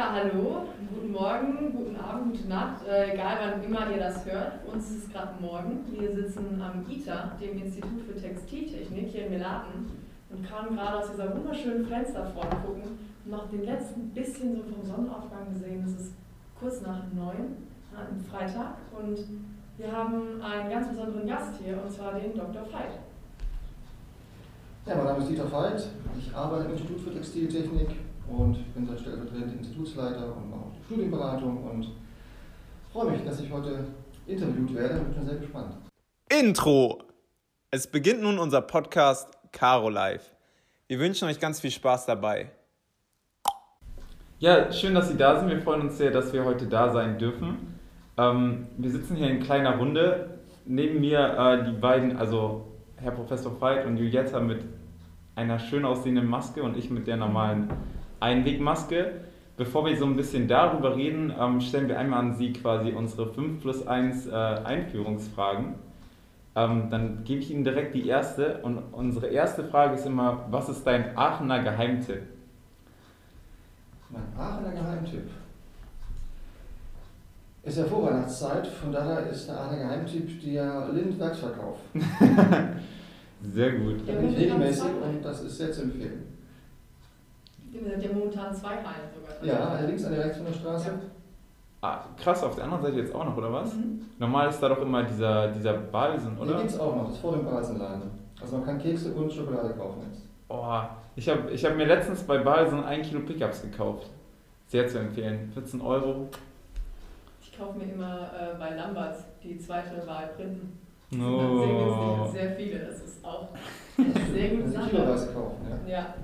Ja, hallo, guten Morgen, guten Abend, gute Nacht, äh, egal wann immer ihr das hört. Uns ist es gerade morgen. Wir sitzen am ITA, dem Institut für Textiltechnik hier in Melaten und kamen gerade aus dieser wunderschönen Fensterfront gucken und noch den letzten bisschen so vom Sonnenaufgang gesehen. Es ist kurz nach neun am Freitag und wir haben einen ganz besonderen Gast hier und zwar den Dr. Veit. Ja, mein Name ist Dieter Veit. Ich arbeite im Institut für Textiltechnik und bin dort stellvertretend Institutsleiter und mache auch die Studienberatung und freue mich, dass ich heute interviewt werde und bin sehr gespannt. Intro! Es beginnt nun unser Podcast Caro Live. Wir wünschen euch ganz viel Spaß dabei. Ja, schön, dass Sie da sind. Wir freuen uns sehr, dass wir heute da sein dürfen. Ähm, wir sitzen hier in kleiner Runde. Neben mir äh, die beiden, also Herr Professor Veit und Julietta mit einer schön aussehenden Maske und ich mit der normalen Einwegmaske. Bevor wir so ein bisschen darüber reden, ähm, stellen wir einmal an Sie quasi unsere 5 plus 1 äh, Einführungsfragen. Ähm, dann gebe ich Ihnen direkt die erste. Und unsere erste Frage ist immer, was ist dein Aachener Geheimtipp? Mein Aachener Geheimtipp ist ja Vorweihnachtszeit, von daher ist der Aachener Geheimtipp der Lind-Werksverkauf. Sehr gut. Da bin ich regelmäßig und das ist sehr zu empfehlen. Wir sind ja momentan zwei Reihen sogar. Ja, links an der rechts von der Straße. Ja. Ah, krass, auf der anderen Seite jetzt auch noch, oder was? Mhm. Normal ist da doch immer dieser, dieser Balsen, Hier oder? gibt es auch noch, das ist vor dem Balsenladen. Also man kann Kekse und Schokolade kaufen jetzt. Oh, ich habe ich hab mir letztens bei Balsen ein Kilo Pickups gekauft. Sehr zu empfehlen. 14 Euro. Ich kaufe mir immer äh, bei Lamberts die zweite Wahl Printen. Dann sehr sehr viele. Das ist auch eine sehr gute Sache. kiloweise kaufen, ja. Ja.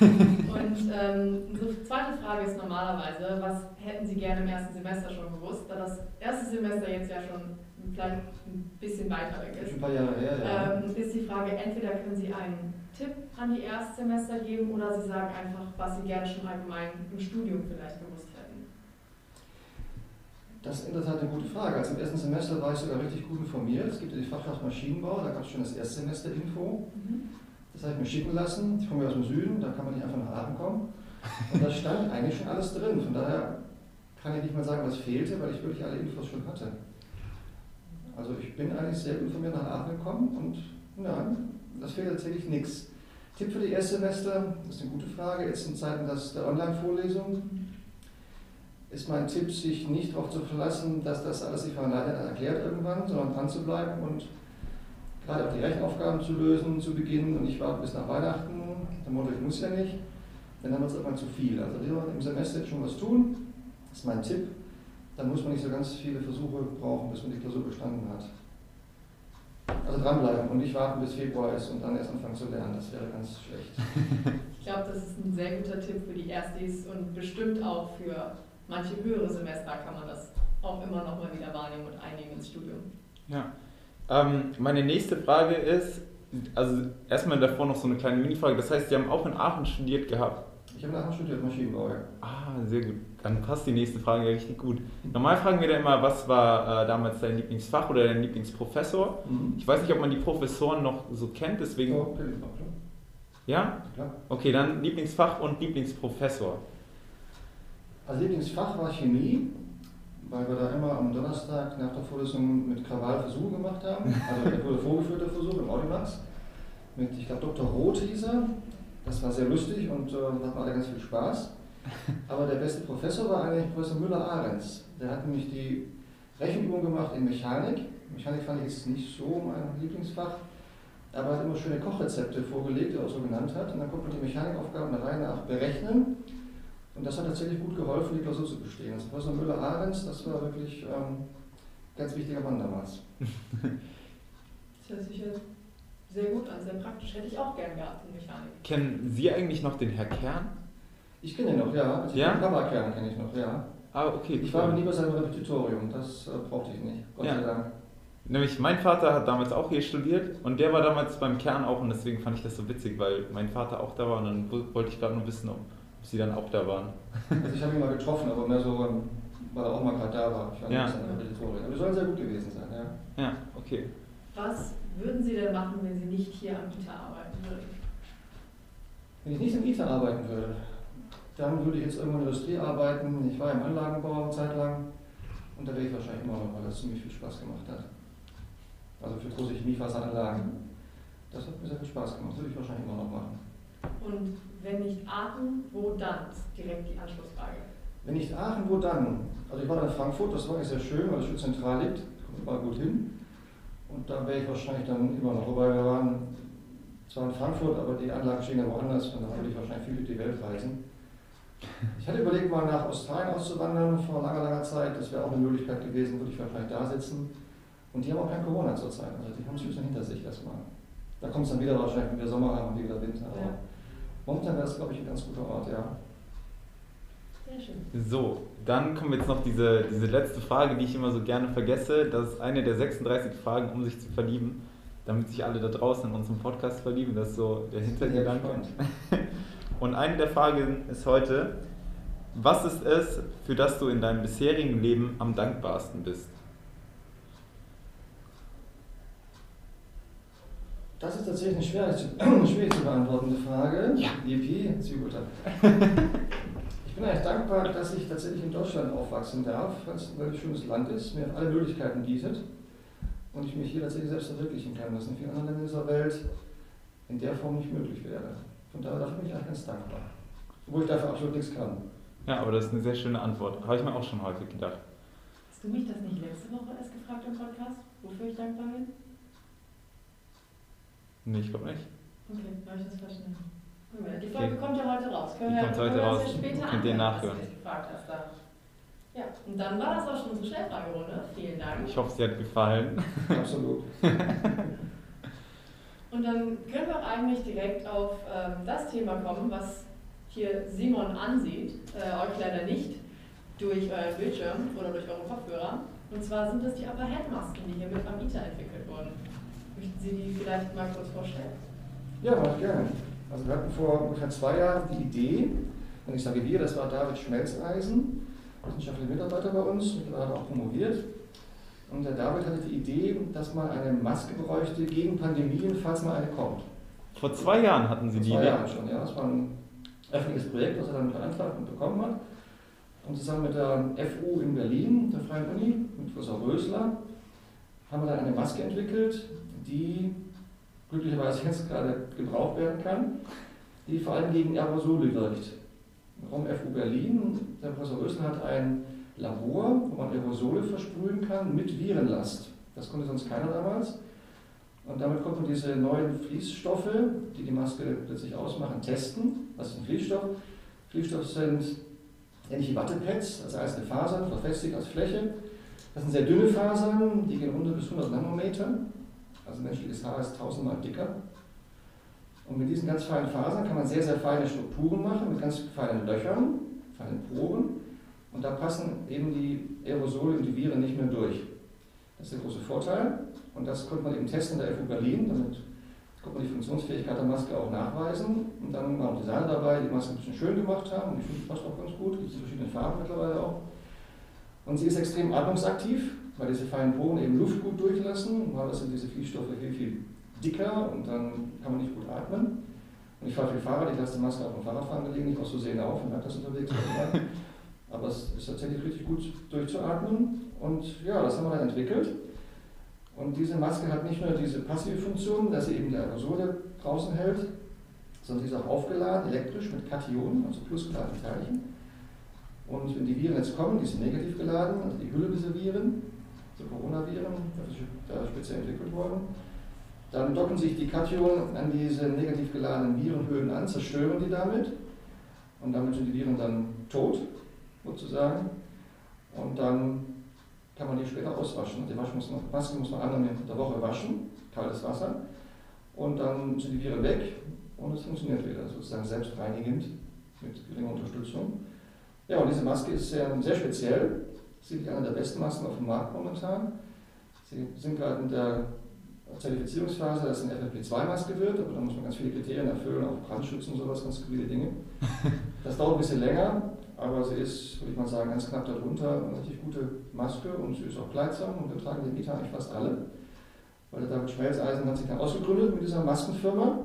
Und ähm, unsere zweite Frage ist normalerweise, was hätten Sie gerne im ersten Semester schon gewusst? Da das erste Semester jetzt ja schon vielleicht ein bisschen weiter weg ist, ein paar Jahre her, ja. ähm, ist die Frage, entweder können Sie einen Tipp an die Erstsemester geben oder Sie sagen einfach, was Sie gerne schon allgemein im Studium vielleicht gewusst hätten. Das ist in der Tat eine gute Frage. Also im ersten Semester war ich sogar richtig gut informiert. Es gibt ja die Fachschaft Maschinenbau, da gab es schon das Erstsemester-Info. Das habe ich mir schicken lassen. Ich komme ja aus dem Süden, da kann man nicht einfach nach Aachen kommen. Und da stand eigentlich schon alles drin. Von daher kann ich nicht mal sagen, was fehlte, weil ich wirklich alle Infos schon hatte. Also ich bin eigentlich sehr informiert nach Aachen gekommen und ja, das fehlt tatsächlich nichts. Tipp für die Erstsemester, das ist eine gute Frage, jetzt in Zeiten der Online-Vorlesung ist mein Tipp, sich nicht darauf zu verlassen, dass das alles sich von alleine erklärt irgendwann, sondern dran zu bleiben und gerade auch die Rechenaufgaben zu lösen zu Beginn und nicht warten bis nach Weihnachten. Der Motto, ich muss ja nicht, dann haben wir es irgendwann zu viel. Also lieber im Semester jetzt schon was tun, das ist mein Tipp. Dann muss man nicht so ganz viele Versuche brauchen, bis man die Klausur bestanden hat. Also dranbleiben und nicht warten bis Februar ist und dann erst anfangen zu lernen, das wäre ganz schlecht. Ich glaube, das ist ein sehr guter Tipp für die Erstis und bestimmt auch für manche höhere Semester kann man das auch immer noch mal wieder wahrnehmen und einnehmen ins Studium. Ja. Ähm, meine nächste Frage ist, also erstmal davor noch so eine kleine Mini-Frage. Das heißt, Sie haben auch in Aachen studiert gehabt. Ich habe nachher studiert Maschinenbau, ja. Ah, sehr gut. Dann passt die nächste Frage ja richtig gut. Normal fragen wir da immer, was war äh, damals dein Lieblingsfach oder dein Lieblingsprofessor? Mhm. Ich weiß nicht, ob man die Professoren noch so kennt, deswegen. Okay, klar. Ja? klar. Okay, dann Lieblingsfach und Lieblingsprofessor. Als Lieblingsfach war Chemie, weil wir da immer am Donnerstag nach der Vorlesung mit Krawall Versuche gemacht haben. Also der wurde vorgeführt, der Versuch im Audimax. Mit, ich glaube, Dr. Roth hieß er. Das war sehr lustig und äh, hatten alle ganz viel Spaß. Aber der beste Professor war eigentlich Professor Müller-Ahrens. Der hat nämlich die Rechenübung gemacht in Mechanik. Mechanik fand ich jetzt nicht so mein Lieblingsfach. Aber er hat immer schöne Kochrezepte vorgelegt, die er auch so genannt hat. Und dann konnte man die Mechanikaufgaben der Reihe nach berechnen. Und das hat tatsächlich gut geholfen, die Klausur zu bestehen. Also Professor Müller-Ahrens, das war wirklich ähm, ganz wichtiger Mann damals. Das hört sich ja sehr gut an, sehr praktisch. Hätte ich auch gern gehabt in Mechanik. Kennen Sie eigentlich noch den Herr Kern? Ich kenne ihn noch, ja. Also Ja? Den Kammerkern kenne ich noch, ja. Ah, okay. Ich war aber nie bei seinem Repetitorium, das äh, brauchte ich nicht. Gott Ja. sei Dank. Nämlich mein Vater hat damals auch hier studiert und der war damals beim Kern auch und deswegen fand ich das so witzig, weil mein Vater auch da war und dann wo- wollte ich gerade nur wissen, ob Sie dann auch da waren. Also ich habe ihn mal getroffen, aber mehr so, ähm, weil er auch mal gerade da war. Ich war Ja. nicht. Aber die sollen sehr gut gewesen sein, ja. Ja, okay. Was würden Sie denn machen, wenn Sie nicht hier am ITA arbeiten würden? Wenn ich nicht im ITA arbeiten würde, dann würde ich jetzt irgendwo in der Industrie arbeiten. Ich war im Anlagenbau eine Zeit lang und da wäre ich wahrscheinlich immer noch, weil das ziemlich viel Spaß gemacht hat. Also für große Chemiefasseranlagen. Das hat mir sehr viel Spaß gemacht, das würde ich wahrscheinlich immer noch machen. Und wenn nicht Aachen, wo dann? Das ist direkt die Anschlussfrage. Wenn nicht Aachen, wo dann? Also ich war dann in Frankfurt, das war eigentlich sehr schön, weil es schön zentral liegt, kommt überall gut hin. Und da wäre ich wahrscheinlich dann immer noch. Wobei wir waren zwar in Frankfurt, aber die Anlagen stehen ja woanders und da würde ich wahrscheinlich viel durch die Welt reisen. Ich hatte überlegt, mal nach Australien auszuwandern vor langer, langer Zeit. Das wäre auch eine Möglichkeit gewesen, würde ich wahrscheinlich da sitzen. Und die haben auch kein Corona zurzeit. Also die haben es ein bisschen hinter sich erstmal. Da kommt es dann wieder wahrscheinlich, wenn wir Sommer haben und wieder Winter. Aber Ja. Momentan wäre das, glaube ich, ein ganz guter Ort, ja. Sehr schön. So, dann kommt jetzt noch diese, diese letzte Frage, die ich immer so gerne vergesse. Das ist eine der 36 Fragen, um sich zu verlieben, damit sich alle da draußen in unserem Podcast verlieben. Das ist so der Hintergedanke. Und eine der Fragen ist heute, was ist es, für das du in deinem bisherigen Leben am dankbarsten bist? Das ist tatsächlich eine schwierig zu, schwierig zu beantwortende Frage. Ja. Yippie, Zwiebeltag. Ich bin eigentlich dankbar, dass ich tatsächlich in Deutschland aufwachsen darf, weil es ein wirklich schönes Land ist, mir alle Möglichkeiten bietet und ich mich hier tatsächlich selbst verwirklichen kann, was in vielen anderen Ländern dieser Welt in der Form nicht möglich wäre. Von daher dafür bin ich eigentlich ganz dankbar. Obwohl ich dafür absolut nichts kann. Ja, aber das ist eine sehr schöne Antwort. Habe ich mir auch schon häufig gedacht. Hast du mich das nicht letzte Woche erst gefragt im Podcast, wofür ich dankbar bin? Nee, ich glaube nicht. Okay, habe ich das verstanden. Die Folge kommt ja heute raus. Können Die wir, kommt heute raus. Später Könnt ihr nachhören. Was du mich gefragt hast da. Ja, und dann war das auch schon unsere Schnellfragerunde. Vielen Dank. Ich hoffe, sie hat gefallen. Absolut. Und dann können wir auch eigentlich direkt auf ähm, das Thema kommen, was hier Simon ansieht, äh, euch leider nicht durch euren Bildschirm oder durch eure Kopfhörer. Und zwar sind das die Upper Head Masken, die hier mit am ITER entwickelt wurden. Möchten Sie die vielleicht mal kurz vorstellen? Ja, mache ich gerne. Also wir hatten vor ungefähr zwei Jahren die Idee, wenn ich sage wir, das war David Schmelzeisen, wissenschaftlicher Mitarbeiter bei uns, mittlerweile auch promoviert. Und der David hatte die Idee, dass man eine Maske bräuchte gegen Pandemien, falls mal eine kommt. Vor zwei Jahren hatten sie Vor die zwei Idee. Jahren schon, ja. Das war ein öffentliches Projekt, das er dann beantragt und bekommen hat. Und zusammen mit der FU in Berlin, der Freien Uni, mit Professor Rösler, haben wir dann eine Maske entwickelt, die glücklicherweise jetzt gerade gebraucht werden kann, die vor allem gegen Aerosole wirkt. Warum FU Berlin? Der Professor Rösler hat ein Labor, wo man Aerosole versprühen kann mit Virenlast. Das konnte sonst keiner damals. Und damit konnte man diese neuen Fließstoffe, die die Maske plötzlich ausmachen, testen. Was ist ein Fließstoff? Fließstoffe sind ähnliche Wattepads, also einzelne Fasern, verfestigt als Fläche. Das sind sehr dünne Fasern, die gehen 100 bis 100 Nanometer. Also menschliches Haar ist tausendmal dicker. Und mit diesen ganz feinen Fasern kann man sehr, sehr feine Strukturen machen, mit ganz feinen Löchern, feinen Poren. Und da passen eben die Aerosole und die Viren nicht mehr durch. Das ist der große Vorteil. Und das konnte man eben testen in der FU Berlin. Damit konnte man die Funktionsfähigkeit der Maske auch nachweisen. Und dann waren auch Designer dabei, die die Maske ein bisschen schön gemacht haben. Und ich finde, die passt auch ganz gut. Gibt es in verschiedenen Farben mittlerweile auch. Und sie ist extrem atmungsaktiv, weil diese feinen Poren eben Luft gut durchlassen. Normalerweise sind diese Fließstoffe viel, viel dicker und dann kann man nicht gut atmen. Und ich fahre viel Fahrrad, ich lasse die Maske auch beim Fahrradfahren gelegentlich so sehen auf und merke das unterwegs. Aber es ist tatsächlich richtig gut durchzuatmen. Und ja, das haben wir dann entwickelt. Und diese Maske hat nicht nur diese passive Funktion, dass sie eben die Aerosole draußen hält, sondern sie ist auch aufgeladen, elektrisch mit Kationen, also plusgeladenen Teilchen. Und wenn die Viren jetzt kommen, die sind negativ geladen, also die Hülle dieser Viren, die Coronaviren, da speziell entwickelt worden, dann docken sich die Kationen an diese negativ geladenen Virenhöhlen an, zerstören die damit. Und damit sind die Viren dann tot, sozusagen. Und dann kann man die später auswaschen. Die Waschen muss man, Maske muss man einmal in der Woche waschen, kaltes Wasser. Und dann sind die Viren weg und es funktioniert wieder, sozusagen selbstreinigend mit geringer Unterstützung. Ja, und diese Maske ist sehr, sehr speziell. Sie ist eine der besten Masken auf dem Markt momentan. Sie sind gerade in der Zertifizierungsphase, dass es eine FFP2-Maske wird, aber da muss man ganz viele Kriterien erfüllen, auch Brandschutz und sowas, ganz viele Dinge. Das dauert ein bisschen länger, aber sie ist, würde ich mal sagen, ganz knapp darunter eine richtig gute Maske und sie ist auch kleidsam und wir tragen die Mieter eigentlich fast alle. Weil der David Schmelzeisen hat sich dann ausgegründet mit dieser Maskenfirma,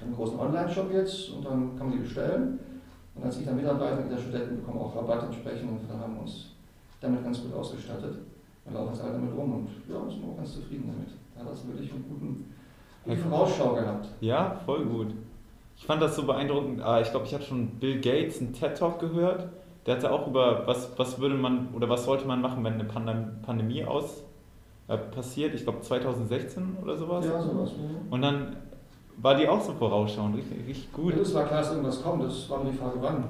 einen großen Online-Shop jetzt und dann kann man die bestellen. Und als ich dann Mitarbeiter der Studenten bekommen auch Rabatt entsprechend und wir haben uns damit ganz gut ausgestattet. Wir laufen jetzt alle damit rum und ja, sind auch ganz zufrieden damit. Da hat das wirklich einen guten, guten Vorausschau gehabt. Ja, voll gut. Ich fand das so beeindruckend. Ah, ich glaube, ich habe schon Bill Gates einen TED Talk gehört. Der hatte auch über, was, was würde man oder was sollte man machen, wenn eine Pandem Pandemie aus äh, passiert. Ich glaube 2016 oder sowas. Ja, sowas. Mhm. Und dann war die auch so vorausschauend, richtig, richtig gut. Ja, das war klar, dass irgendwas kommt. Das war nur die Frage, wann.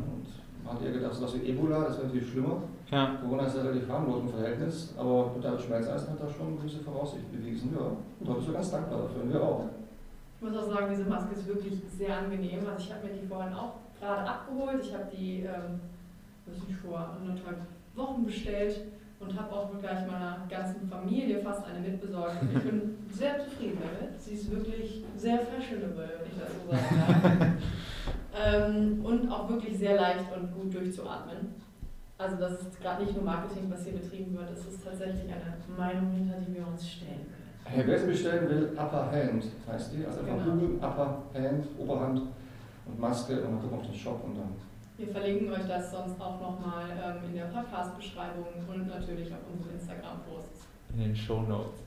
Man hat ja gedacht, sowas wie Ebola, das wäre natürlich schlimmer. Ja. Corona ist ja relativ harmlos im Verhältnis, aber David Schmelzeisen hat da schon gewisse Voraussicht bewiesen. Ja, und da bist du ganz dankbar dafür und wir auch. Ich muss auch sagen, diese Maske ist wirklich sehr angenehm. Also ich habe mir die vorhin auch gerade abgeholt. Ich habe die, ähm, weiß nicht, vor anderthalb Wochen bestellt und habe auch gleich meiner ganzen Familie fast eine mitbesorgt. Und ich bin sehr zufrieden damit. Sie ist wirklich sehr fashionable, wenn ich das so sagen darf. ähm, und auch wirklich sehr leicht und gut durchzuatmen. Also das ist gerade nicht nur Marketing, was hier betrieben wird, es ist tatsächlich eine Meinung, hinter die wir uns stellen können. Hey, wer sie bestellen will, Upper Hand heißt die. Also einfach Genau. googeln, Upper Hand, Oberhand und Maske und dann gucken auf den Shop und dann. Wir verlinken euch das sonst auch nochmal ähm, in der Podcast-Beschreibung und natürlich auf unseren Instagram-Posts. In den Show Notes.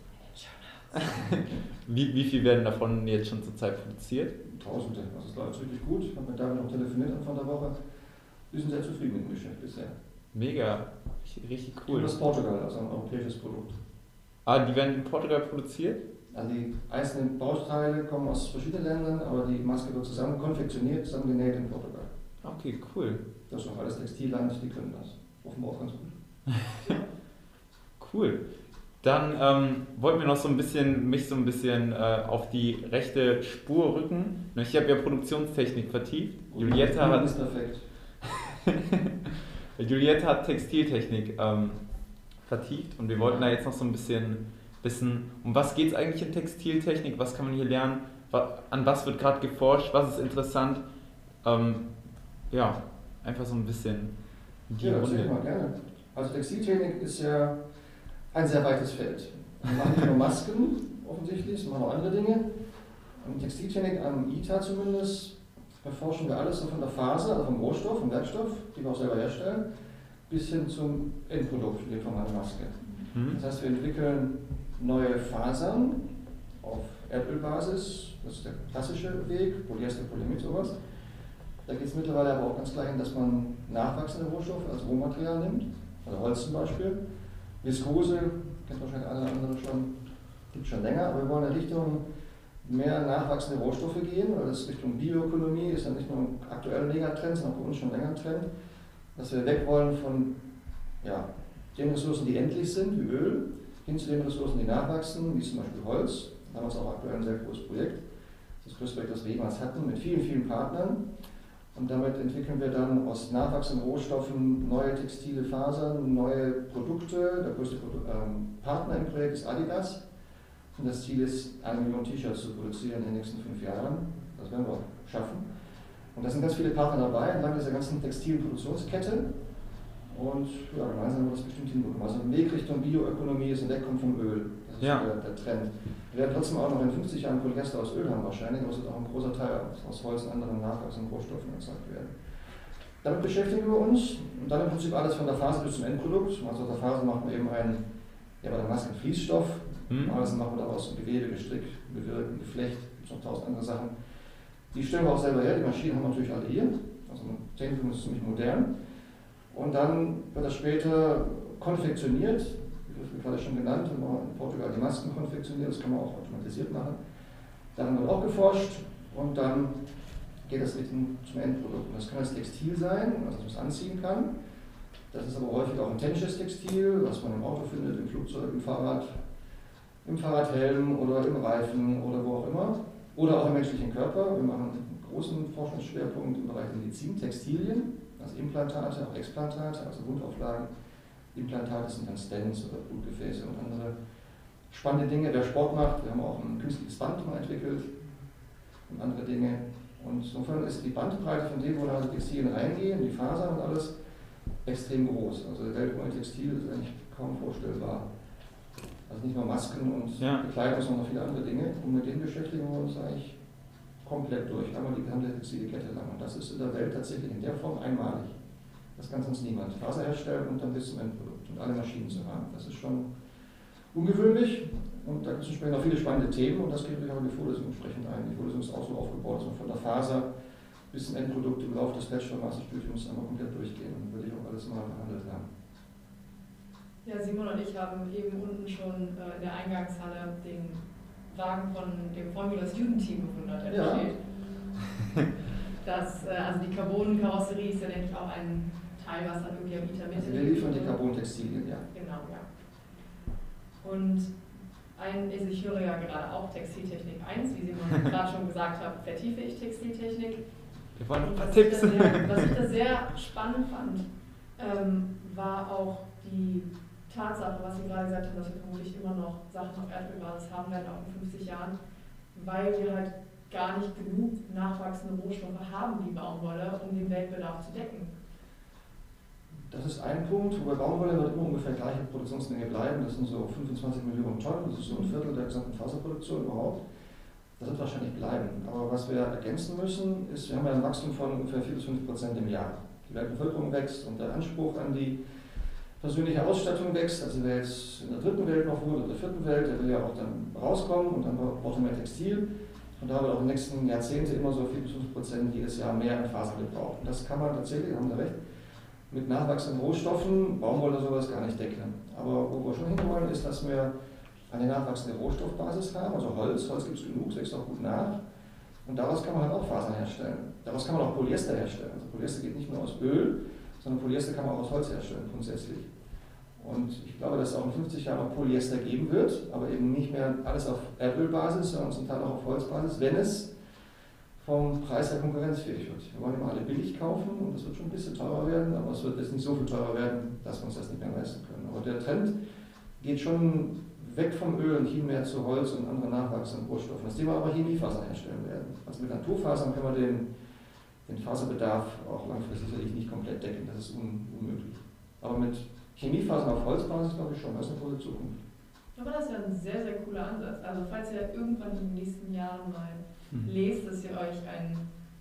Wie, wie viel werden davon jetzt schon zurzeit produziert? Tausende. Also es läuft wirklich gut. Ich habe mit David noch telefoniert Anfang der Woche. Wir sind sehr zufrieden mit dem Geschäft bisher. Mega, richtig, richtig Cool. Das ist Portugal, also ein europäisches Produkt. Ah, die werden in Portugal produziert? Also die einzelnen Bauteile kommen aus verschiedenen Ländern, aber die Maske wird zusammen konfektioniert, zusammen genäht in Portugal. Okay, cool. Das ist auch alles Textilland, die können das. Offenbar auch ganz gut. Cool. Dann ähm, wollten wir noch so ein bisschen, mich so ein bisschen äh, auf die rechte Spur rücken. Ich habe ja Produktionstechnik vertieft. Juliette Und hat, ist perfekt. Juliette hat Textiltechnik ähm, vertieft und wir wollten da jetzt noch so ein bisschen wissen, um was geht es eigentlich in Textiltechnik, was kann man hier lernen, an was wird gerade geforscht, was ist interessant. Ähm, ja, einfach so ein bisschen die Ja, Runde. mal gerne. Also Textiltechnik ist ja ein sehr weites Feld. Wir machen nicht nur Masken, offensichtlich, wir machen auch andere Dinge. Und Textiltechnik am ITA zumindest erforschen wir alles so von der Faser, also vom Rohstoff, vom Werkstoff, die wir auch selber herstellen, bis hin zum Endprodukt, in dem Fall eine Maske. Hm? Das heißt, wir entwickeln neue Fasern auf Erdölbasis, das ist der klassische Weg, Polyester, Polyamid, sowas. Da geht es mittlerweile aber auch ganz klar hin, dass man nachwachsende Rohstoffe als Rohmaterial nimmt, also Holz zum Beispiel. Viskose, kennt wahrscheinlich alle andere schon, gibt schon länger, aber wir wollen in Richtung mehr nachwachsende Rohstoffe gehen, weil das Richtung Bioökonomie ist ja nicht nur ein aktueller Megatrend, sondern auch bei uns schon länger ein Trend, dass wir weg wollen von ja, den Ressourcen, die endlich sind, wie Öl, hin zu den Ressourcen, die nachwachsen, wie zum Beispiel Holz. Da haben wir jetzt auch aktuell ein sehr großes Projekt. Das größte Projekt, das wir jemals hatten, mit vielen, vielen Partnern. Und damit entwickeln wir dann aus nachwachsenden Rohstoffen neue textile Fasern, neue Produkte. Der größte ähm, Partner im Projekt ist Adidas. Und das Ziel ist, eine Million T-Shirts zu produzieren in den nächsten fünf Jahren. Das werden wir auch schaffen. Und da sind ganz viele Partner dabei, entlang dieser ganzen textilen Produktionskette. Und ja, gemeinsam wird das bestimmt hinbekommen. Also Weg Richtung Bioökonomie ist ein Wegkommen vom Öl. Das ist Ja. der, der Trend. Wir werden trotzdem auch noch in 50 Jahren Polyester aus Öl haben wahrscheinlich, aber es wird auch ein großer Teil aus, Holz und anderen nachwachsenden Rohstoffen erzeugt werden. Damit beschäftigen wir uns und dann im Prinzip alles von der Phase bis zum Endprodukt. Also aus der Phase machen wir eben einen, ja bei der Maske einen Fließstoff, Hm? Normalerweise machen wir daraus ein Gewebe, Gestrick, Gewirk, Geflecht, gibt noch tausend andere Sachen. Die stellen wir auch selber her, die Maschinen haben wir natürlich alle hier. Also Technikum ist ziemlich modern. Und dann wird das später konfektioniert, wie gerade schon genannt, haben wir in Portugal die Masken konfektioniert, das kann man auch automatisiert machen. Daran wird auch geforscht und dann geht das Richtung zum Endprodukt. Und das kann das Textil sein, dass man anziehen kann. Das ist aber häufig auch ein technisches Textil, was man im Auto findet, im Flugzeug, im Fahrrad, im Fahrradhelm oder im Reifen oder wo auch immer. Oder auch im menschlichen Körper. Wir machen einen großen Forschungsschwerpunkt im Bereich Medizin, Textilien, also Implantate, auch Explantate, also Wundauflagen. Implantate sind dann Stents oder Blutgefäße und andere spannende Dinge. Wer Sport macht, wir haben auch ein künstliches Band mal entwickelt und andere Dinge. Und insofern ist die Bandbreite von dem, wo da die Textilien reingehen, die Fasern und alles, extrem groß. Also die Welt ohne Textil ist eigentlich kaum vorstellbar. Also nicht nur Masken und Ja. Bekleidung, sondern auch viele andere Dinge. Und mit denen beschäftigen wir uns eigentlich komplett durch, einmal die gesamte Textilkette lang. Und das ist in der Welt tatsächlich in der Form einmalig. Das kann sonst niemand. Faser herstellen und dann bis zum Endprodukt und alle Maschinen zu haben. Das ist schon ungewöhnlich und da gibt es entsprechend auch viele spannende Themen und das geht natürlich auch in die Vorlesung entsprechend ein. Die Vorlesung ist auch so aufgebaut, dass man von der Faser bis zum Endprodukt im Laufe des Bachelor-Masterstudiums einmal komplett durchgehen und würde ich auch alles mal behandelt haben. Ja, Simon und ich haben eben unten schon äh, in der Eingangshalle den Wagen von dem Formula Student Team bewundert, der ja. steht. Das, äh, also die Carbon-Karosserie ist ja, denke ich, auch ein Teil, was dann irgendwie am ITER mit. Also wir liefern die Carbon-Textilien, ja. Genau, ja. Und ein, also ich höre ja gerade auch Textiltechnik 1, wie Simon gerade schon gesagt hat, vertiefe ich Textiltechnik. Wir wollen ein paar Tipps. Ich sehr, was ich da sehr spannend fand, ähm, war auch die Tatsache, was Sie gerade gesagt haben, dass wir vermutlich immer noch Sachen auf Erdölbasis haben werden, auch in 50 Jahren, weil wir halt gar nicht genug nachwachsende Rohstoffe haben wie Baumwolle, um den Weltbedarf zu decken. Das ist ein Punkt, wobei Baumwolle wird immer ungefähr gleiche Produktionsmenge bleiben. Das sind so 25 Millionen Tonnen, das ist so ein Viertel der gesamten Faserproduktion überhaupt. Das wird wahrscheinlich bleiben. Aber was wir ergänzen müssen, ist, wir haben ja ein Wachstum von ungefähr 4 bis 5 Prozent im Jahr. Die Weltbevölkerung wächst und der Anspruch an die persönliche Ausstattung wächst. Also wer jetzt in der dritten Welt noch wohnt oder der vierten Welt, der will ja auch dann rauskommen und dann braucht er mehr Textil. Und da haben wir auch in den nächsten Jahrzehnten immer so 4 bis 5 Prozent jedes Jahr mehr an Faser gebraucht. Und das kann man tatsächlich, haben Sie recht, mit nachwachsenden Rohstoffen, Baumwolle oder sowas gar nicht decken. Aber wo wir schon hinwollen, ist, dass wir eine nachwachsende Rohstoffbasis haben, also Holz, Holz gibt es genug, wächst auch gut nach. Und daraus kann man halt auch Fasern herstellen. Daraus kann man auch Polyester herstellen. Also Polyester geht nicht nur aus Öl, sondern Polyester kann man auch aus Holz herstellen, grundsätzlich. Und ich glaube, dass es auch in 50 Jahren auch Polyester geben wird, aber eben nicht mehr alles auf Erdölbasis, sondern zum Teil auch auf Holzbasis, wenn es vom Preis her konkurrenzfähig wird. Wir wollen immer alle billig kaufen und das wird schon ein bisschen teurer werden, aber es wird jetzt nicht so viel teurer werden, dass wir uns das nicht mehr leisten können. Aber der Trend geht schon weg vom Öl und hin mehr zu Holz und anderen nachwachsenden Rohstoffen. Das Thema aber Chemiefasern herstellen werden. Also mit Naturfasern können wir den, den Faserbedarf auch langfristig sicherlich nicht komplett decken, das ist un, unmöglich. Aber mit Chemiefasern auf Holzbasis glaube ich schon, das ist eine große Zukunft. Aber das ist ja ein sehr, sehr cooler Ansatz. Also falls ihr irgendwann in den nächsten Jahren mal mhm. lest, dass ihr euch ein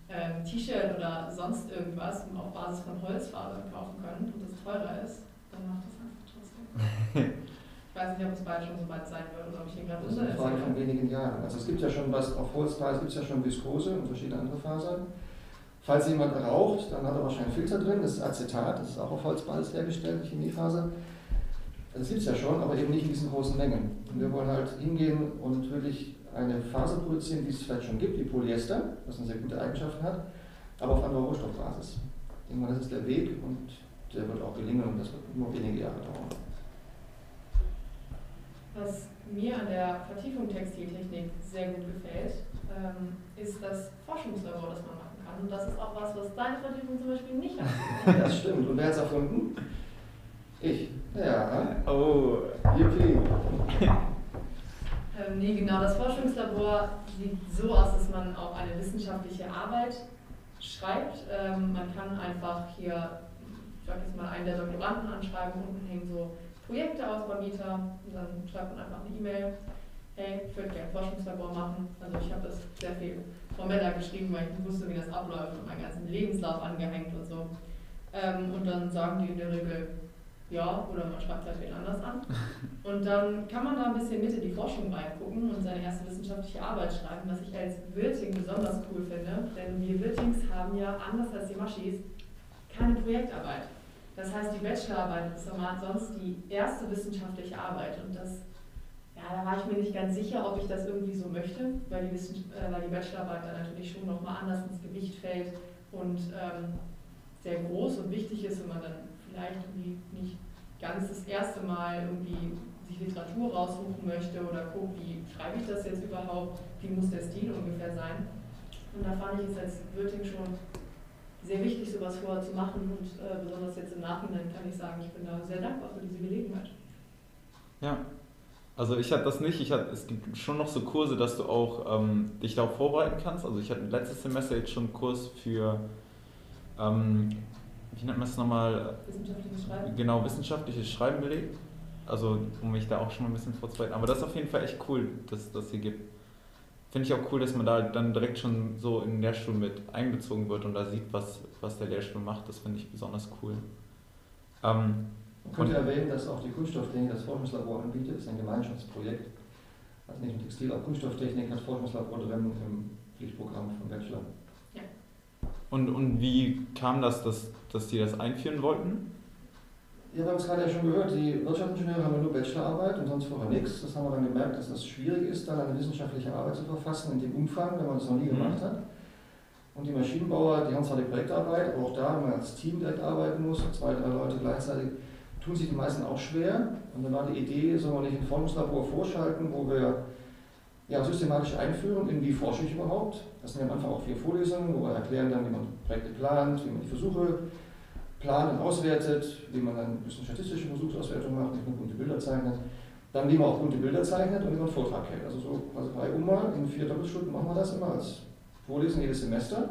ähm, T-Shirt oder sonst irgendwas auf Basis von Holzfasern kaufen könnt und das teurer ist, dann macht das einfach trotzdem. ich weiß nicht, ob es bald schon so weit sein wird oder ob ich hier gerade Das ist eine Frage von wenigen Jahren. Also es gibt ja schon was, auf Holzbasis gibt es ja schon Viskose und verschiedene andere Fasern. Falls jemand raucht, dann hat er wahrscheinlich Filter drin, das ist Acetat, das ist auch auf Holzbasis hergestellt, Chemiefaser. Das gibt es ja schon, aber eben nicht in diesen großen Mengen. Und wir wollen halt hingehen und wirklich eine Faser produzieren, die es vielleicht schon gibt, wie Polyester, was eine sehr gute Eigenschaften hat, aber auf anderer Rohstoffbasis. Ich denke mal, das ist der Weg und der wird auch gelingen und das wird nur wenige Jahre dauern. Was mir an der Vertiefung Textiltechnik sehr gut gefällt, ähm, ist das Forschungslabor, das man machen kann. Und das ist auch was, was deine Vertiefung zum Beispiel nicht hat. das stimmt. Und wer hat es erfunden? Ich. Ja. Oh. Yippie. Ähm, nee, genau. Das Forschungslabor sieht so aus, dass man auch eine wissenschaftliche Arbeit schreibt. Ähm, man kann einfach hier, ich sag jetzt mal, einen der Doktoranden anschreiben. Unten hängen so Projekte aus beim Mieter. Und dann schreibt man einfach eine E-Mail. Hey, ich würde gerne ein Forschungslabor machen. Also ich habe das sehr viel formeller geschrieben, weil ich wusste, wie das abläuft und meinen ganzen Lebenslauf angehängt und so. Ähm, und dann sagen die in der Regel, ja, oder man schreibt halt wen anders an. Und dann kann man da ein bisschen mit in die Forschung reingucken und seine erste wissenschaftliche Arbeit schreiben, was ich als Wirting besonders cool finde. Denn wir Wirtings haben ja, anders als die Maschis, keine Projektarbeit. Das heißt, die Bachelorarbeit ist sonst die erste wissenschaftliche Arbeit. Und das, ja, da war ich mir nicht ganz sicher, ob ich das irgendwie so möchte, weil die, Wissen, äh, weil die Bachelorarbeit dann natürlich schon nochmal anders ins Gewicht fällt und ähm, sehr groß und wichtig ist, wenn man dann vielleicht irgendwie nicht ganz das erste Mal irgendwie sich Literatur raussuchen möchte oder guckt, wie schreibe ich das jetzt überhaupt, wie muss der Stil ungefähr sein. Und da fand ich es als Wirting schon sehr wichtig, sowas vorher zu machen und äh, besonders jetzt im Nachhinein kann ich sagen, ich bin da sehr dankbar für diese Gelegenheit. Ja, also ich hatte das nicht. Ich hatte, es gibt schon noch so Kurse, dass du auch ähm, dich darauf vorbereiten kannst. Also ich hatte letztes Semester jetzt schon einen Kurs für ähm, wie nennt man es nochmal? Wissenschaftliches Schreiben. Genau, wissenschaftliches Schreiben belegt. Also, um mich da auch schon mal ein bisschen vorzubereiten. Aber das ist auf jeden Fall echt cool, dass es das hier gibt. finde ich auch cool, dass man da dann direkt schon so in den Lehrstuhl mit einbezogen wird und da sieht, was, was der Lehrstuhl macht. Das finde ich besonders cool. Ähm, man könnte erwähnen, dass auch die Kunststofftechnik das Forschungslabor anbietet. Das ist ein Gemeinschaftsprojekt. Also nicht nur Textil, auch Kunststofftechnik hat Forschungslabor drin im Pflichtprogramm vom Bachelor. Ja. Und, und wie kam das, dass, dass die das einführen wollten? Ja, wir haben es gerade ja schon gehört, die Wirtschaftsingenieure haben nur Bachelorarbeit und sonst vorher nichts. Das haben wir dann gemerkt, dass das schwierig ist, dann eine wissenschaftliche Arbeit zu verfassen in dem Umfang, wenn man das noch nie mhm. gemacht hat. Und die Maschinenbauer, die haben zwar die Projektarbeit, aber auch da, wenn man als Team direkt arbeiten muss, zwei, drei Leute gleichzeitig, tun sich die meisten auch schwer. Und dann war die Idee, sollen wir nicht ein Forschungslabor vorschalten, wo wir ja, systematisch einführen, in wie forsche ich überhaupt. Das sind ja am Anfang auch vier Vorlesungen, wo wir erklären dann, wie man Projekte plant, wie man die Versuche plant und auswertet, wie man dann ein bisschen statistische Versuchsauswertung macht, wie man bunte Bilder zeichnet, dann wie man auch bunte Bilder zeichnet und wie man einen Vortrag hält. Also so quasi drei Ummal in vier Doppelstunden machen wir das immer als Vorlesen jedes Semester.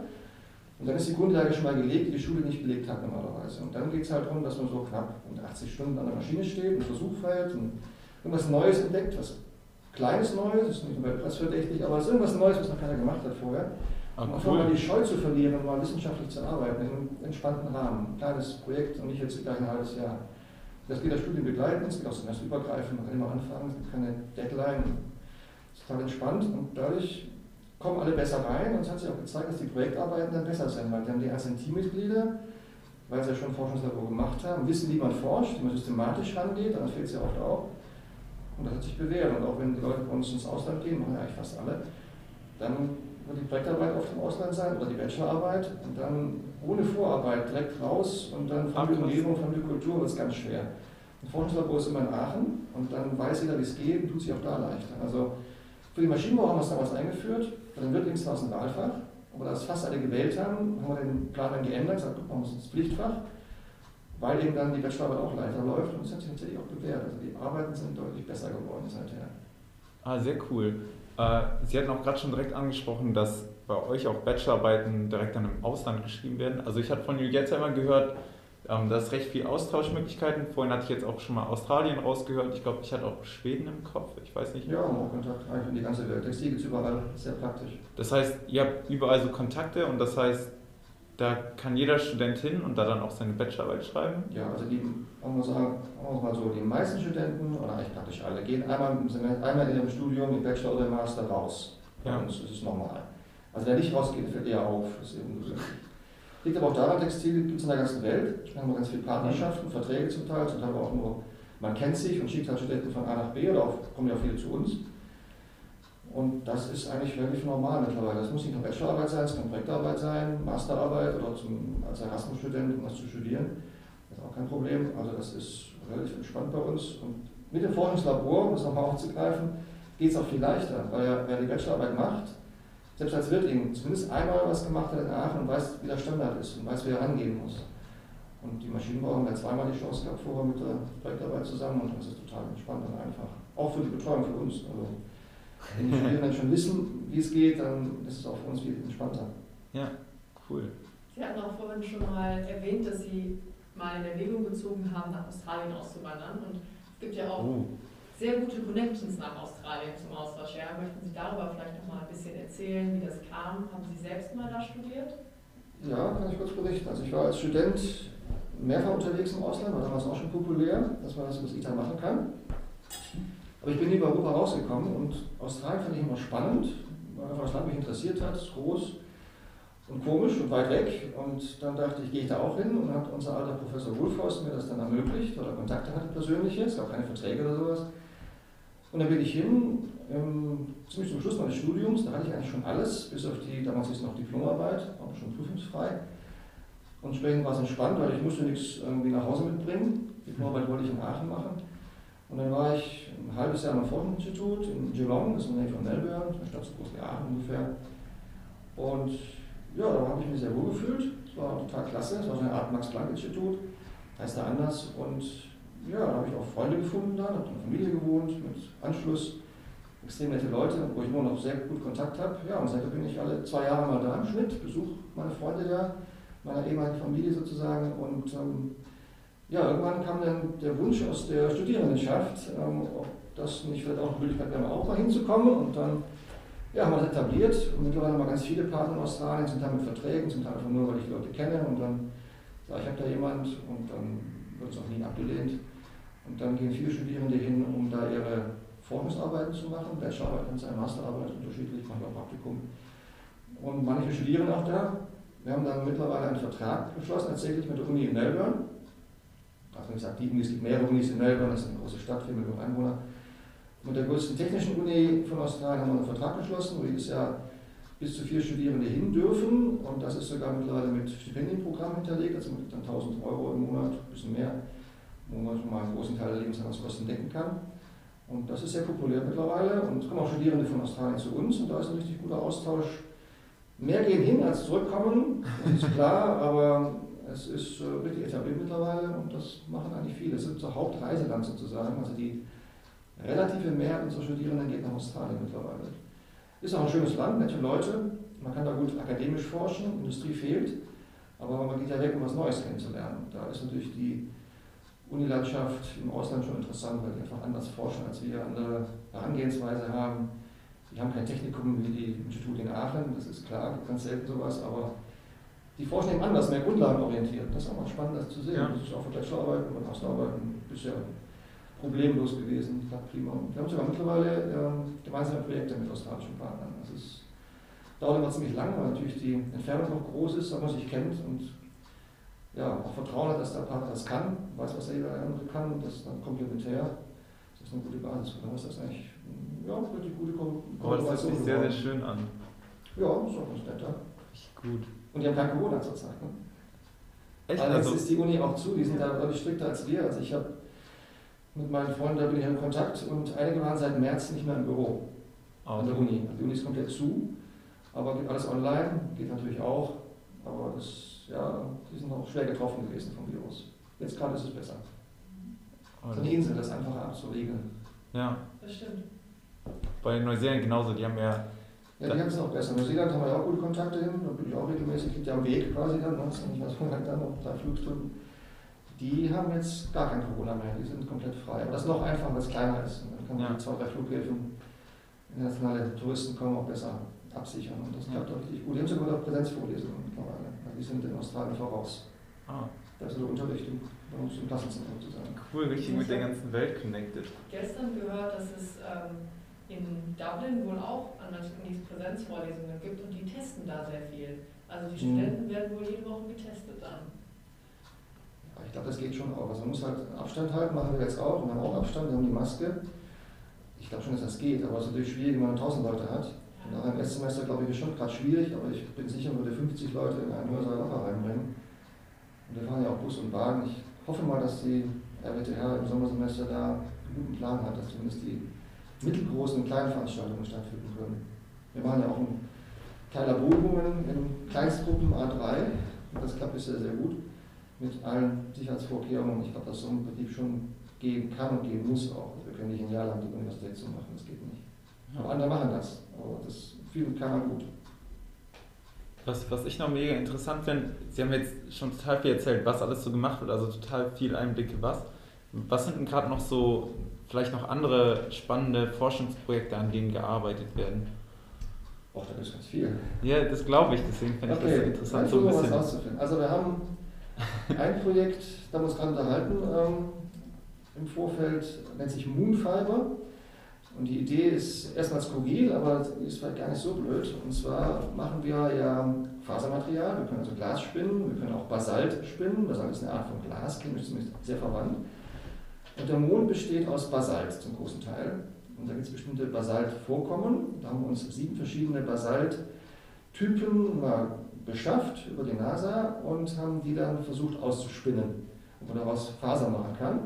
Und dann ist die Grundlage schon mal gelegt, die die Schule nicht belegt hat normalerweise. Und dann geht es halt darum, dass man so knapp 80 Stunden an der Maschine steht, einen Versuch feiert und irgendwas Neues entdeckt, was Kleines Neues, ist nicht weltpreisverdächtig, aber es ist irgendwas Neues, was noch keiner gemacht hat vorher. Ah, cool. Einfach mal die Scheu zu verlieren, mal wissenschaftlich zu arbeiten, in einem entspannten Rahmen. Ein kleines Projekt und nicht jetzt gleich ein halbes Jahr. Das geht das Studium begleiten, es geht auch semesterübergreifend, man kann immer anfangen, es gibt keine Deadline. Es ist total entspannt und dadurch kommen alle besser rein und es hat sich auch gezeigt, dass die Projektarbeiten dann besser sind, weil dann die einzelnen Teammitglieder, weil sie ja schon Forschungslabor gemacht haben, wissen, wie man forscht, wie man systematisch rangeht, dann fehlt es ja oft auch. Und das hat sich bewährt. Und auch wenn die Leute bei uns ins Ausland gehen, machen ja eigentlich fast alle, dann wird die Projektarbeit oft im Ausland sein oder die Bachelorarbeit und dann ohne Vorarbeit direkt raus und dann von der Umgebung, von der Kultur wird es ganz schwer. Ein Forschungslabor ist immer in Aachen und dann weiß jeder, wie es geht und tut sich auch da leichter. Also für die Maschinenbau haben wir es damals eingeführt, bei den Wirtlings war es ein Wahlfach, aber da es fast alle gewählt haben, haben wir den Plan dann geändert, gesagt, guck mal, das ist Pflichtfach, weil eben dann die Bachelorarbeit auch leichter läuft und es hat sich natürlich auch bewährt. Also die Arbeiten sind deutlich besser geworden seither. Ah, sehr cool. Äh, Sie hatten auch gerade schon direkt angesprochen, dass bei euch auch Bachelorarbeiten direkt dann im Ausland geschrieben werden. Also ich hatte von Juliette immer gehört, ähm, da ist recht viel Austauschmöglichkeiten. Vorhin hatte ich jetzt auch schon mal Australien rausgehört. Ich glaube, ich hatte auch Schweden im Kopf. Ich weiß nicht. Ja, auch Kontakt eigentlich in die ganze Welt. Textil gibt es überall. Sehr praktisch. Das heißt, ihr habt überall so Kontakte und das heißt, da kann jeder Student hin und da dann auch seine Bachelorarbeit schreiben? Ja, also die, man muss sagen, mal so, die meisten Studenten, oder eigentlich praktisch alle, gehen einmal, einmal in ihrem Studium, im Bachelor oder Master raus. Ja. Und das ist normal. Also wer nicht rausgeht, fällt eher auf. Das ist eben Liegt aber auch daran, Textil gibt es in der ganzen Welt. Wir haben ganz viele Partnerschaften, Verträge zum Teil, zum Teil auch nur, man kennt sich und schickt halt Studenten von A nach B oder auch, kommen ja auch viele zu uns. Und das ist eigentlich relativ normal mittlerweile. Das muss nicht nur Bachelorarbeit sein, es kann Projektarbeit sein, Masterarbeit oder zum, als Erasmus-Student, um was zu studieren. Das ist auch kein Problem. Also das ist relativ entspannt bei uns. Und mit dem Forschungslabor, um das nochmal aufzugreifen, geht es auch viel leichter, weil wer die Bachelorarbeit macht, selbst als Wirtling zumindest einmal was gemacht hat in Aachen und weiß, wie der Standard ist und weiß, wie er rangehen muss. Und die Maschinenbauer haben ja zweimal die Chance gehabt vorher mit der Projektarbeit zusammen und das ist total entspannt und einfach. Auch für die Betreuung für uns. Also wenn die Studierenden schon wissen, wie es geht, dann ist es auch für uns viel entspannter. Ja, cool. Sie hatten auch vorhin schon mal erwähnt, dass Sie mal in Erwägung gezogen haben, nach Australien auszuwandern. Und es gibt ja auch oh. sehr gute Connections nach Australien zum Austausch. Ja, möchten Sie darüber vielleicht noch mal ein bisschen erzählen, wie das kam? Haben Sie selbst mal da studiert? Ja, kann ich kurz berichten. Also ich war als Student mehrfach unterwegs im Ausland, war damals auch schon populär, dass man das über das ITA machen kann. Aber ich bin über Europa rausgekommen und Australien fand ich immer spannend, weil einfach das Land mich interessiert hat, ist groß und komisch und weit weg. Und dann dachte ich, gehe ich da auch hin und hat unser alter Professor Wolfhaus mir das dann ermöglicht, weil er Kontakte hatte persönliche, es gab keine Verträge oder sowas. Und dann bin ich hin, ähm, ziemlich zum Schluss meines Studiums, da hatte ich eigentlich schon alles, bis auf die, damals ist noch Diplomarbeit, auch schon prüfungsfrei. Und entsprechend war es entspannt, weil ich musste nichts irgendwie nach Hause mitbringen. Diplomarbeit wollte ich in Aachen machen. Und dann war ich ein halbes Jahr am Forschungsinstitut in Geelong, das ist in der Nähe von Melbourne, eine Stadt so groß wie Aachen ungefähr. Und ja, da habe ich mich sehr wohl gefühlt. Es war total klasse. Es war so eine Art Max-Planck-Institut, heißt da anders. Und ja, da habe ich auch Freunde gefunden da, habe in Familie gewohnt, mit Anschluss. Extrem nette Leute, wo ich immer noch sehr gut Kontakt habe. Ja, und seitdem bin ich alle zwei Jahre mal da im Schnitt, besuche meine Freunde da, meiner ehemaligen Familie sozusagen. Und ähm, ja, irgendwann kam dann der Wunsch aus der Studierendenschaft, ähm, ob das nicht vielleicht auch eine Möglichkeit wäre, auch mal hinzukommen. Und dann ja, haben wir das etabliert und mittlerweile haben wir ganz viele Partner in Australien, sind damit Verträgen, zum Teil einfach nur, weil ich Leute kenne und dann sage ich, habe da jemand und dann wird es auch nie abgelehnt. Und dann gehen viele Studierende hin, um da ihre Forschungsarbeiten zu machen, Bachelorarbeit kann sein, Masterarbeit unterschiedlich, auch Praktikum. Und manche studieren auch da. Wir haben dann mittlerweile einen Vertrag geschlossen, tatsächlich mit der Uni in Melbourne. Also die Uni, es gibt mehrere Unis in Melbourne, das ist eine große Stadt, 4 Millionen Einwohner. Mit der größten technischen Uni von Australien haben wir einen Vertrag geschlossen, wo jedes Jahr bis zu vier Studierende hin dürfen. Und das ist sogar mittlerweile mit Stipendienprogrammen hinterlegt, also mit dann 1000 Euro im Monat, ein bisschen mehr, wo man schon mal einen großen Teil der Lebenshaltungskosten decken kann. Und das ist sehr populär mittlerweile. Und es kommen auch Studierende von Australien zu uns und da ist ein richtig guter Austausch. Mehr gehen hin als zurückkommen, das ist klar, aber es ist äh, richtig etabliert mittlerweile und das machen eigentlich viele. Es ist unser Hauptreiseland sozusagen. Also die relative Mehrheit unserer Studierenden geht nach Australien mittlerweile. Ist auch ein schönes Land, nette Leute. Man kann da gut akademisch forschen, Industrie fehlt, aber man geht ja weg, um was Neues kennenzulernen. Da ist natürlich die Unilandschaft im Ausland schon interessant, weil die einfach anders forschen, als wir andere Herangehensweise haben. Die haben kein Technikum wie die Institute in Aachen, das ist klar, ganz selten sowas, aber die forschen eben anders, mehr grundlagenorientiert. Das ist auch mal spannend, das zu sehen. Ja. Das ist auch Bachelorarbeiten und Masterarbeiten bisher problemlos gewesen, klappt prima. Und wir haben sogar mittlerweile äh, gemeinsame Projekte mit australischen Partnern. Das ist, dauert immer ziemlich lang, weil natürlich die Entfernung noch groß ist, aber man sich kennt und ja, auch Vertrauen hat, dass der Partner das kann, weiß, was der andere kann, das ist dann komplementär. Das ist eine gute Basis. Oder was ist das eigentlich? Ja, wirklich gute Ko oh, Das hört sich sehr, sehr schön an. Ja, das ist auch ganz netter. Richtig gut. Und die haben kein Corona zurzeit. Ne? Echt? Allerdings also, ist die Uni auch zu, die sind da deutlich strikter als wir. Also ich habe mit meinen Freunden, da bin ich in Kontakt und einige waren seit März nicht mehr im Büro oh, an der Uni. Also die Uni ist komplett zu, aber geht alles online, geht natürlich auch, aber das, ja, die sind auch schwer getroffen gewesen vom Virus. Jetzt gerade ist es besser. Oh, so eine Insel, das ist einfacher abzuregeln. Ja. Das stimmt. Bei Neuseeland genauso, die haben ja ja, die haben es auch besser. In Neuseeland haben wir ja auch gute Kontakte hin, da bin ich auch regelmäßig, liegt ja am Weg quasi dann, das ist nicht was von dann noch drei Flugstunden. Die haben jetzt gar kein Corona mehr, die sind komplett frei. Aber das ist noch einfacher, weil es kleiner ist. Und dann kann man ja. die zwei, drei Flughäfen, internationale Touristen kommen, auch besser absichern. Und das klappt auch richtig gut. Die haben sogar noch Präsenzvorlesungen mittlerweile. Die sind in Australien voraus. Ah. Da ist der Unterricht bei uns im Klassenzentrum sozusagen. Cool, richtig mit der ganzen Welt connected. Gestern gehört, dass es ähm, in Dublin wohl auch an manchen Unis Präsenzvorlesungen gibt und die testen da sehr viel. Also die mhm. Studenten werden wohl jede Woche getestet dann ich glaube, das geht schon auch. Also man muss halt Abstand halten, machen wir jetzt auch. Wir haben auch Abstand, wir haben die Maske. Ich glaube schon, dass das geht, aber es ist natürlich schwierig, wenn man 1000 Leute hat. Nach einem Erstsemester, glaube ich, ist schon gerade schwierig, aber ich bin sicher, man würde 50 Leute in einen Hörsaal locker reinbringen. Und wir fahren ja auch Bus und Bahn. Ich hoffe mal, dass die RWTH im Sommersemester da einen guten Plan hat, dass zumindest die mittelgroßen und kleinen Veranstaltungen stattfinden können. Wir machen ja auch ein Teil Buchungen in Kleinstgruppen A3 und das klappt bisher sehr gut mit allen Sicherheitsvorkehrungen. Ich glaube, dass so ein Betrieb schon gehen kann und gehen muss auch. Wir können nicht ein Jahr lang die Universität zu machen, das geht nicht. Aber andere machen das, aber das fühlt keiner gut. Was, was ich noch mega interessant finde, Sie haben jetzt schon total viel erzählt, was alles so gemacht wird, also total viel Einblicke, was. Was sind denn gerade noch so, vielleicht noch andere spannende Forschungsprojekte, an denen gearbeitet werden? Och, da ist ganz viel. Ja, das glaube ich, deswegen finde okay. ich das interessant, so ein bisschen. Auszufinden. Also wir haben ein Projekt, da muss gerade unterhalten ähm, im Vorfeld, nennt sich Moonfiber. Und die Idee ist erstmal skurril, aber ist vielleicht gar nicht so blöd. Und zwar machen wir ja Fasermaterial, wir können also Glas spinnen, wir können auch Basalt spinnen. Basalt ist eine Art von Glas, chemisch zumindest sehr verwandt. Und der Mond besteht aus Basalt zum großen Teil. Und da gibt es bestimmte Basaltvorkommen. Da haben wir uns sieben verschiedene Basalttypen mal beschafft über die NASA und haben die dann versucht auszuspinnen, ob man daraus Faser machen kann.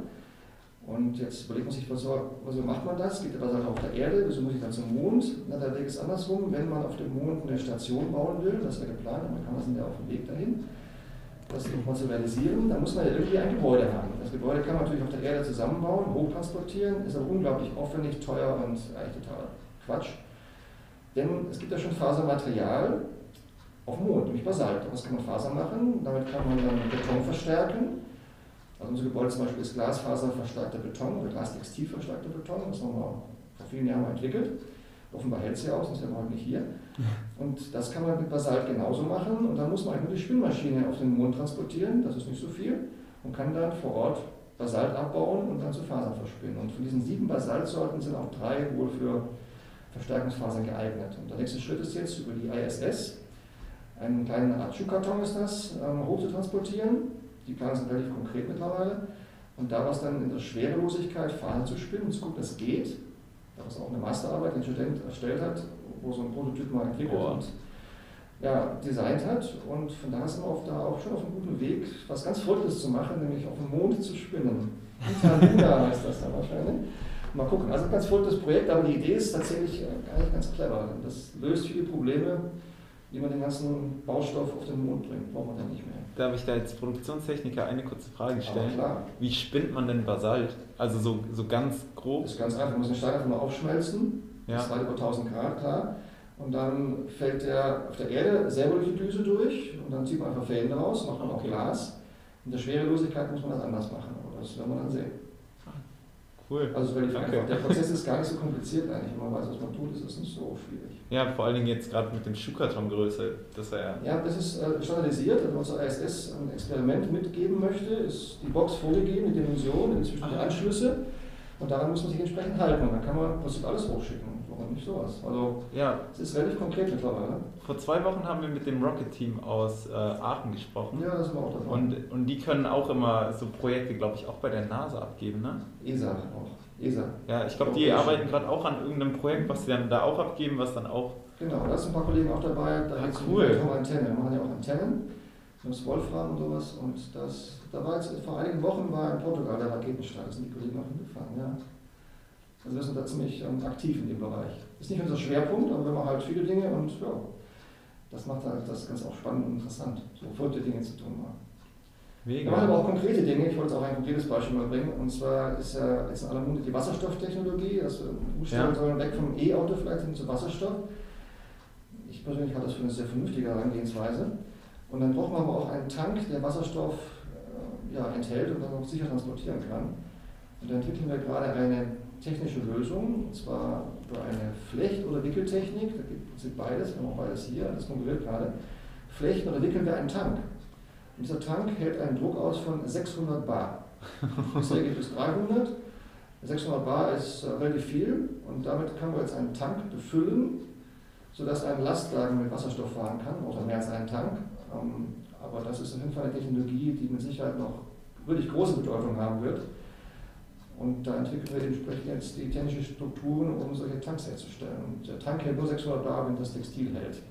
Und jetzt überlegt man sich, wieso, wieso macht man das? Geht aber auf der Erde, wieso muss ich dann zum Mond? Na, der Weg ist andersrum. Wenn man auf dem Mond eine Station bauen will, das wäre geplant, man kann das ja auf dem Weg dahin, das zu dann muss man ja irgendwie ein Gebäude haben. Das Gebäude kann man natürlich auf der Erde zusammenbauen, hochtransportieren, ist aber unglaublich aufwendig, teuer und eigentlich total Quatsch. Denn es gibt ja schon Fasermaterial, auf dem Mond, nämlich Basalt. Daraus kann man Faser machen, damit kann man dann Beton verstärken. Also unser Gebäude zum Beispiel ist Glasfaser verstärkter Beton oder Glastextil verstärkter Beton, das haben wir vor vielen Jahren entwickelt. Offenbar hält sie aus, sonst wären wir heute nicht hier. Und das kann man mit Basalt genauso machen. Und dann muss man einfach die Spinnmaschine auf den Mond transportieren, das ist nicht so viel, und kann dann vor Ort Basalt abbauen und dann zu Fasern verspinnen. Und von diesen sieben Basaltsorten sind auch drei wohl für Verstärkungsfasern geeignet. Und der nächste Schritt ist jetzt über die ISS, einen kleinen Art Schuhkarton ist das, ähm, hoch zu transportieren. Die Pläne sind relativ konkret mittlerweile. Und daraus dann in der Schwerelosigkeit Fasern zu spinnen, zu gucken, das geht. Ist auch eine Masterarbeit, die ein Student erstellt hat, wo so ein Prototyp mal entwickelt oh. und ja, designt hat. Und von daher sind wir auf, da auch schon auf einem guten Weg, was ganz Verrücktes zu machen, nämlich auf dem Mond zu spinnen. Interluna heißt das dann wahrscheinlich. Mal gucken. Also ein ganz verrücktes Projekt, aber die Idee ist tatsächlich eigentlich ganz clever. Das löst viele Probleme, wie man den ganzen Baustoff auf den Mond bringt. Braucht man dann nicht mehr. Darf ich da als Produktionstechniker eine kurze Frage stellen? klar. Wie spinnt man denn Basalt? Also so, so ganz grob? Das ist ganz einfach. Man muss den Stein einfach mal aufschmelzen. Ja. Das ist weit über 1000 Grad, klar. Und dann fällt der auf der Erde selber durch die Düse durch und dann zieht man einfach Fäden raus, macht man okay. auch Glas. In der Schwerelosigkeit muss man das anders machen, aber das werden wir dann sehen. Cool. Also. Der Prozess ist gar nicht so kompliziert eigentlich. Wenn man weiß, was man tut, ist es nicht so schwierig. Ja, vor allen Dingen jetzt gerade mit dem Schuhkartongröße. Das ja. Ja, das ist äh, standardisiert. Also unser ISS ein Experiment mitgeben möchte, ist die Box vorgegeben, die Dimension, inzwischen die Anschlüsse. Und daran muss man sich entsprechend halten. Und dann kann man im Prinzip alles hochschicken. Warum nicht sowas? Also, ja. es ist relativ konkret mittlerweile. Vor zwei Wochen haben wir mit dem Rocket-Team aus äh, Aachen gesprochen. Ja, das wir auch davon. Und, und die können auch immer so Projekte, glaube ich, auch bei der NASA abgeben, ne? ESA auch. ESA. Ja, ich glaube, die arbeiten gerade auch an irgendeinem Projekt, was sie dann da auch abgeben, was dann auch. Genau, da sind ein paar Kollegen auch dabei. Da ah, cool. um Antennen. Wir machen ja auch Antennen. Das Wolfram und sowas. Und das, da war jetzt vor einigen Wochen war in Portugal der Raketenstart. Da sind die Kollegen auch hingefahren, ja. Also wir sind da ziemlich ähm, aktiv in dem Bereich. Ist nicht unser Schwerpunkt, aber wir machen halt viele Dinge und ja, das macht halt das Ganze auch spannend und interessant, so verrückte Dinge zu tun haben. Mega. Wir machen aber auch konkrete Dinge. Ich wollte auch ein konkretes Beispiel mal bringen. Und zwar ist ja jetzt in aller Munde die Wasserstofftechnologie. wir umstellen ja. sollen weg vom E-Auto vielleicht hin zu Wasserstoff. Ich persönlich halte das für eine sehr vernünftige Herangehensweise. Und dann braucht man aber auch einen Tank, der Wasserstoff äh, ja, enthält und dann auch sicher transportieren kann. Und da entwickeln wir gerade eine technische Lösung, und zwar über eine Flecht- oder Wickeltechnik. Da gibt es beides, wir haben auch beides hier, das konkurriert gerade. Flechten oder wickeln wir einen Tank. Und dieser Tank hält einen Druck aus von 600 Bar. Bisher geht bis 300. 600 Bar ist äh, relativ viel und damit können wir jetzt einen Tank befüllen, sodass ein Lastwagen mit Wasserstoff fahren kann, oder mehr als einen Tank. Ähm, aber das ist auf jeden Fall eine Technologie, die mit Sicherheit noch wirklich große Bedeutung haben wird. Und da entwickeln wir entsprechend jetzt die technischen Strukturen, um solche Tanks herzustellen. Und der Tank hält nur 600 Bar, wenn das Textil hält.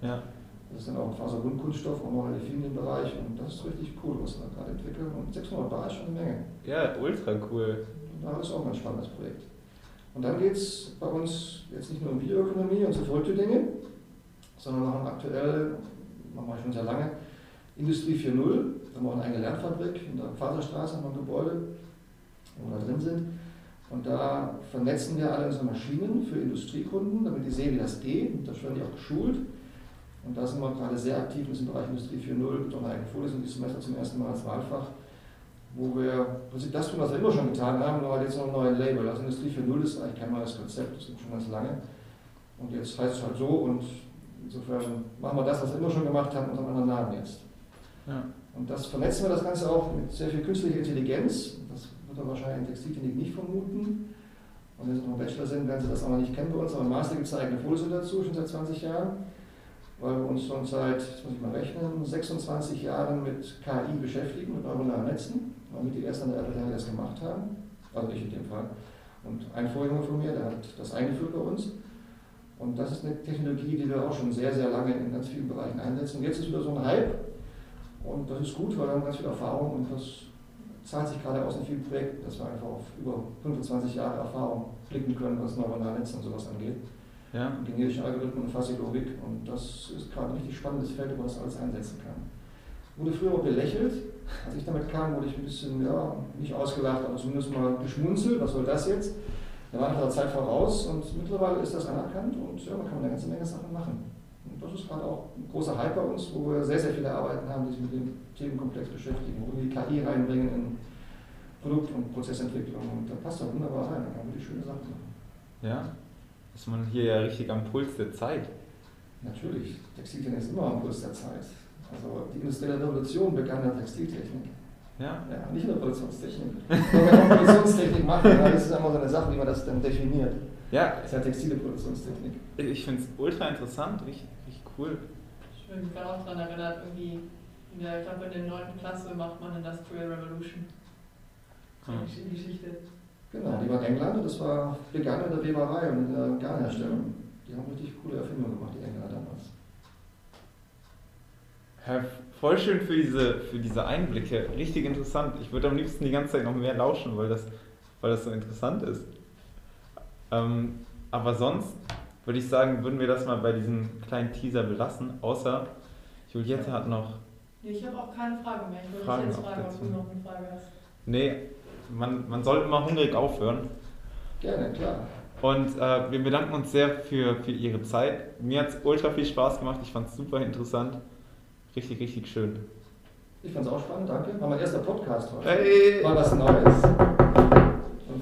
Ja. Das ist dann auch ein Faserbundkunststoff, auch noch relativ viel in dem Bereich. Und das ist richtig cool, was wir gerade entwickeln. Und 600 Bar ist schon eine Menge. Ja, ultra cool. Und da ist auch ein spannendes Projekt. Und dann geht es bei uns jetzt nicht nur um Bioökonomie und so verrückte Dinge, sondern wir machen aktuell, machen wir schon sehr lange, Industrie 4.0. Wir haben auch eine eigene Lernfabrik in der Faserstraße, haben wir ein Gebäude wo wir drin sind. Und da vernetzen wir alle unsere Maschinen für Industriekunden, damit die sehen, wie das geht. Und da werden die auch geschult. Und da sind wir gerade sehr aktiv in diesem Bereich Industrie 4.0 mit eigenen Vorlesung dieses Semester zum ersten Mal als Wahlfach, wo wir im Prinzip das tun, was wir immer schon getan haben, nur halt jetzt noch ein neues Label. Also Industrie 4.0 ist eigentlich kein neues Konzept, das gibt schon ganz lange. Und jetzt heißt es halt so und insofern machen wir das, was wir immer schon gemacht haben, unter einem anderen Namen jetzt. Ja. Und das vernetzen wir das Ganze auch mit sehr viel künstlicher Intelligenz. Das wird er wahrscheinlich in Textiltechnik nicht vermuten. Und wenn Sie noch Bachelor sind, werden Sie das auch noch nicht kennen bei uns, aber im Master gibt es eine eigene Folie dazu, schon seit 20 Jahren, weil wir uns schon seit, jetzt muss ich mal rechnen, 26 Jahren mit KI beschäftigen, mit neuronalen Netzen, weil wir die ersten der RWTH das gemacht haben, also ich in dem Fall. Und ein Vorgänger von mir, der hat das eingeführt bei uns. Und das ist eine Technologie, die wir auch schon sehr, sehr lange in ganz vielen Bereichen einsetzen. Jetzt ist wieder so ein Hype. Und das ist gut, weil wir haben ganz viel Erfahrung und das zahlt sich gerade aus in vielen Projekten, dass wir einfach auf über 25 Jahre Erfahrung blicken können, was neuronale Netze und sowas angeht. Ja. Generische Algorithmen und Fasilogik. Und das ist gerade ein richtig spannendes Feld, wo man das alles einsetzen kann. Wurde früher auch belächelt. Als ich damit kam, wurde ich ein bisschen, ja, nicht ausgelacht, aber zumindest mal geschmunzelt. Was soll das jetzt? Da war der Zeit voraus und mittlerweile ist das anerkannt und ja, da kann man eine ganze Menge Sachen machen. Und das ist gerade auch ein großer Hype bei uns, wo wir sehr, sehr viele Arbeiten haben, die sich mit dem Themenkomplex beschäftigen, wo wir die KI reinbringen in Produkt- und Prozessentwicklung. Und da passt das wunderbar rein, da kann man die schöne Sachen machen. Ja, ist man hier ja richtig am Puls der Zeit. Natürlich, Textiltechnik ist immer am Puls der Zeit. Also die industrielle Revolution begann in der Textiltechnik. Ja. Ja, nicht in der Produktionstechnik. Wenn auch Produktionstechnik machen, dann ist es immer so eine Sache, wie man das dann definiert. Ja, Das ist ja textile Produktionstechnik. ich finde es ultra interessant, richtig, richtig cool. Ich bin gerade auch daran erinnert, irgendwie, in der, ich glaube in der 9. Klasse macht man Industrial Revolution. Hm. Die Geschichte. Genau, die waren England und das war begann in der Weberei und in der Garnherstellung. Die haben richtig coole Erfindungen gemacht, die Engländer damals. Ja, voll schön für diese, für diese Einblicke. Richtig interessant. Ich würde am liebsten die ganze Zeit noch mehr lauschen, weil das, weil das so interessant ist. Ähm, aber sonst würde ich sagen, würden wir das mal bei diesem kleinen Teaser belassen. Außer Juliette hat noch. Nee, ich habe auch keine Frage mehr. Ich wollte Fragen dich jetzt fragen, ob du noch eine Frage hast. Nee, man, man sollte mal hungrig aufhören. Gerne, klar. Und äh, wir bedanken uns sehr für, für Ihre Zeit. Mir hat es ultra viel Spaß gemacht. Ich fand es super interessant. Richtig, richtig schön. Ich fand es auch spannend, danke. War mein erster Podcast heute. Hey. Mal was Neues.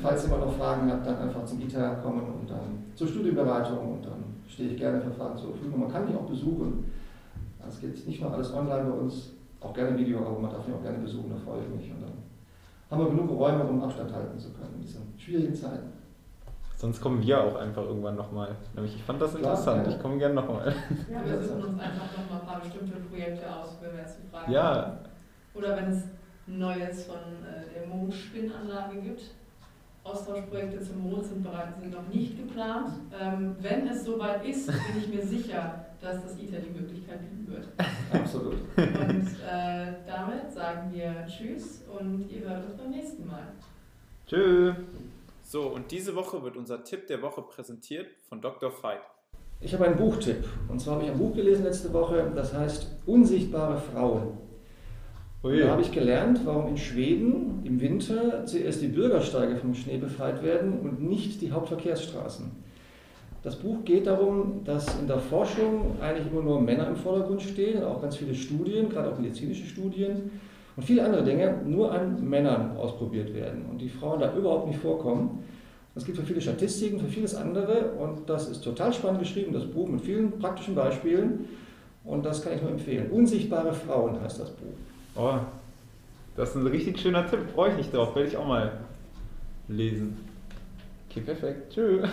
Falls ihr mal noch Fragen habt, dann einfach zum ITER kommen und dann zur Studienberatung und dann stehe ich gerne für Fragen zur Verfügung. Man kann mich auch besuchen. Es geht nicht nur alles online bei uns, auch gerne Video, aber man darf mich auch gerne besuchen, da freue ich mich. Und dann haben wir genug Räume, um Abstand halten zu können in diesen schwierigen Zeiten. Sonst kommen wir auch einfach irgendwann nochmal. Nämlich, ich fand das Klar, interessant. ja. Ich komme gerne nochmal. Ja, wir suchen uns einfach noch mal ein paar bestimmte Projekte aus, wenn wir jetzt die Frage Ja. haben. Oder wenn es Neues von äh, der Mondspinnanlage gibt. Austauschprojekte zum Mond sind, bereit, sind noch nicht geplant. Ähm, wenn es soweit ist, bin ich mir sicher, dass das ITER die Möglichkeit bieten wird. Absolut. Und äh, damit sagen wir Tschüss und ihr hört uns beim nächsten Mal. Tschö. So, und diese Woche wird unser Tipp der Woche präsentiert von Dr. Veit. Ich habe einen Buchtipp. Und zwar habe ich ein Buch gelesen letzte Woche, das heißt Unsichtbare Frauen. Und Da habe ich gelernt, warum in Schweden im Winter zuerst die Bürgersteige vom Schnee befreit werden und nicht die Hauptverkehrsstraßen. Das Buch geht darum, dass in der Forschung eigentlich immer nur Männer im Vordergrund stehen, auch ganz viele Studien, gerade auch medizinische Studien und viele andere Dinge nur an Männern ausprobiert werden und die Frauen da überhaupt nicht vorkommen. Es gibt für viele Statistiken, für vieles andere und das ist total spannend geschrieben, das Buch mit vielen praktischen Beispielen und das kann ich nur empfehlen. Unsichtbare Frauen heißt das Buch. Oh, das ist ein richtig schöner Tipp. Freue ich mich drauf. Werde ich auch mal lesen. Okay, perfekt. Tschö.